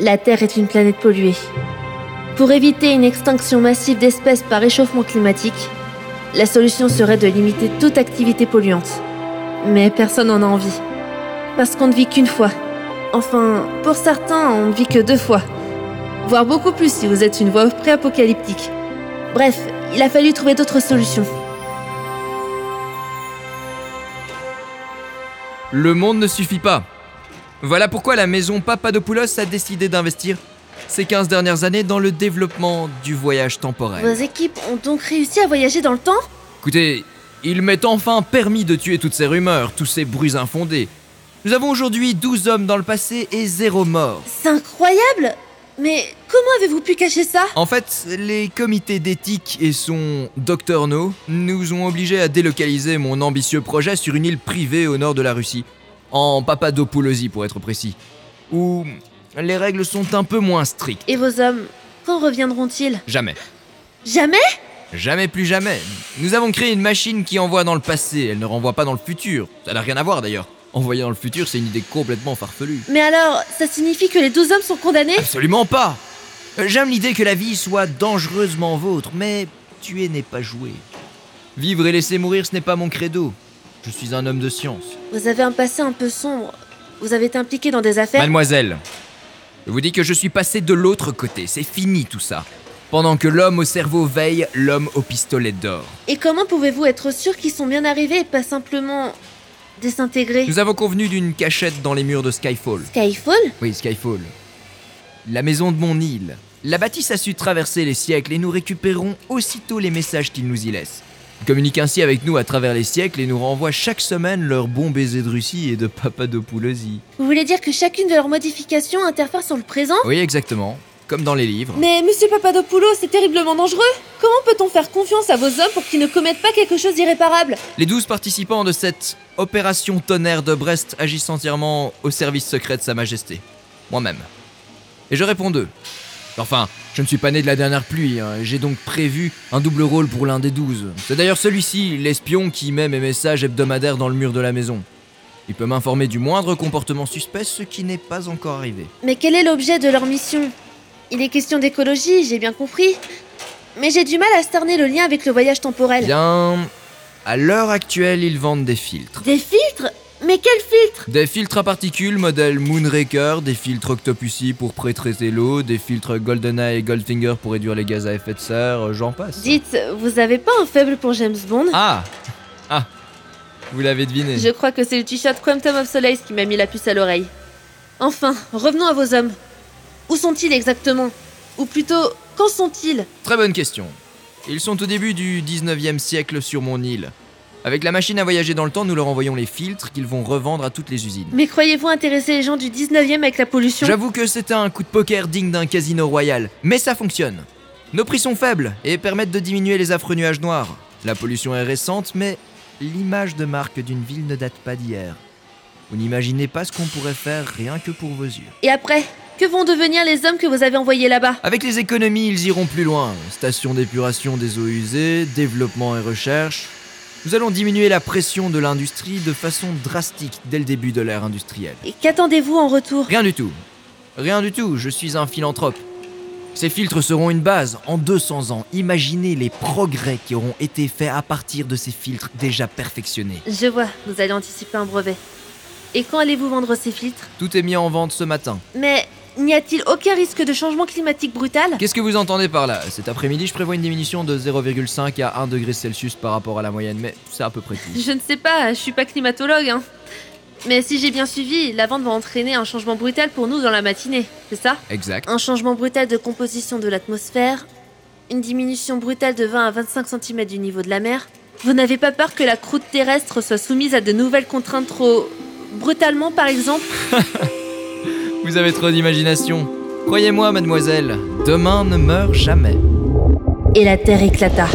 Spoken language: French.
La Terre est une planète polluée. Pour éviter une extinction massive d'espèces par réchauffement climatique, la solution serait de limiter toute activité polluante. Mais personne n'en a envie. Parce qu'on ne vit qu'une fois. Enfin, pour certains, on ne vit que deux fois. Voire beaucoup plus si vous êtes une voix pré-apocalyptique. Bref, il a fallu trouver d'autres solutions. Le monde ne suffit pas. Voilà pourquoi la maison Papadopoulos a décidé d'investir ces 15 dernières années dans le développement du voyage temporel. Vos équipes ont donc réussi à voyager dans le temps? Écoutez, il m'est enfin permis de tuer toutes ces rumeurs, tous ces bruits infondés. Nous avons aujourd'hui 12 hommes dans le passé et zéro mort. C'est incroyable Mais comment avez-vous pu cacher ça? En fait, les comités d'éthique et son Dr No nous ont obligés à délocaliser mon ambitieux projet sur une île privée au nord de la Russie, en Papadopoulosie pour être précis, où les règles sont un peu moins strictes. Et vos hommes, quand reviendront-ils? Jamais. Jamais? Jamais plus jamais. Nous avons créé une machine qui envoie dans le passé, elle ne renvoie pas dans le futur. Ça n'a rien à voir d'ailleurs. Envoyer dans le futur, c'est une idée complètement farfelue. Mais alors, ça signifie que les 12 hommes sont condamnés? Absolument pas Euh, J'aime l'idée que la vie soit dangereusement vôtre, mais tuer n'est pas jouer. Vivre et laisser mourir, ce n'est pas mon credo. Je suis un homme de science. Vous avez un passé un peu sombre. Vous avez été impliqué dans des affaires Mademoiselle, je vous dis que je suis passé de l'autre côté, c'est fini tout ça. Pendant que l'homme au cerveau veille, l'homme au pistolet d'or. Et comment pouvez-vous être sûr qu'ils sont bien arrivés et pas simplement désintégrés Nous avons convenu d'une cachette dans les murs de Skyfall. Skyfall? Oui, Skyfall. La maison de mon île. La bâtisse a su traverser les siècles et nous récupérons aussitôt les messages qu'ils nous y laissent. Ils communiquent ainsi avec nous à travers les siècles et nous renvoient chaque semaine leurs bons baisers de Russie et de Papadopoulosie. Vous voulez dire que chacune de leurs modifications interfère sur le présent? Oui, exactement. Comme dans les livres. Mais monsieur Papadopoulos, c'est terriblement dangereux Comment peut-on faire confiance à vos hommes pour qu'ils ne commettent pas quelque chose d'irréparable? Les douze participants de cette opération tonnerre de Brest agissent entièrement au service secret de Sa Majesté. Moi-même. Et je réponds d'eux. Enfin, je ne suis pas né de la dernière pluie, hein, j'ai donc prévu un double rôle pour l'un des douze. C'est d'ailleurs celui-ci, l'espion, qui met mes messages hebdomadaires dans le mur de la maison. Il peut m'informer du moindre comportement suspect, ce qui n'est pas encore arrivé. Mais quel est l'objet de leur mission? Il est question d'écologie, j'ai bien compris. Mais j'ai du mal à cerner le lien avec le voyage temporel. Bien. À l'heure actuelle, ils vendent des filtres. Des filtres? Mais quels filtres Des filtres à particules modèle Moonraker, des filtres Octopussy pour pré-traiter l'eau, des filtres GoldenEye et Goldfinger pour réduire les gaz à effet de serre, euh, j'en passe. Dites, vous avez pas un faible pour James Bond? Ah Ah Vous l'avez deviné. Je crois que c'est le t-shirt Quantum of Solace qui m'a mis la puce à l'oreille. Enfin, revenons à vos hommes. Où sont-ils exactement? Ou plutôt, quand sont-ils? Très bonne question. Ils sont au début du 19e siècle sur mon île. Avec la machine à voyager dans le temps, nous leur envoyons les filtres qu'ils vont revendre à toutes les usines. Mais croyez-vous intéresser les gens du 19e avec la pollution? J'avoue que c'était un coup de poker digne d'un casino royal, mais ça fonctionne. Nos prix sont faibles et permettent de diminuer les affreux nuages noirs. La pollution est récente, mais l'image de marque d'une ville ne date pas d'hier. Vous n'imaginez pas ce qu'on pourrait faire rien que pour vos yeux. Et après Que vont devenir les hommes que vous avez envoyés là-bas? Avec les économies, ils iront plus loin. Station d'épuration des eaux usées, développement et recherche. Nous allons diminuer la pression de l'industrie de façon drastique dès le début de l'ère industrielle. Et qu'attendez-vous en retour? Rien du tout. Rien du tout, je suis un philanthrope. Ces filtres seront une base. En 200 ans, imaginez les progrès qui auront été faits à partir de ces filtres déjà perfectionnés. Je vois, vous allez anticiper un brevet. Et quand allez-vous vendre ces filtres? Tout est mis en vente ce matin. Mais n'y a-t-il aucun risque de changement climatique brutal Qu'est-ce que vous entendez par là? Cet après-midi, je prévois une diminution de 0,5 à 1 degré Celsius par rapport à la moyenne, mais c'est à peu près tout. Je ne sais pas, je suis pas climatologue, hein. Mais si j'ai bien suivi, la vente va entraîner un changement brutal pour nous dans la matinée, c'est ça? Exact. Un changement brutal de composition de l'atmosphère, une diminution brutale de 20 à 25 cm du niveau de la mer. Vous n'avez pas peur que la croûte terrestre soit soumise à de nouvelles contraintes trop brutalement, par exemple? Vous avez trop d'imagination. Croyez-moi, mademoiselle, demain ne meurt jamais. Et la Terre éclata.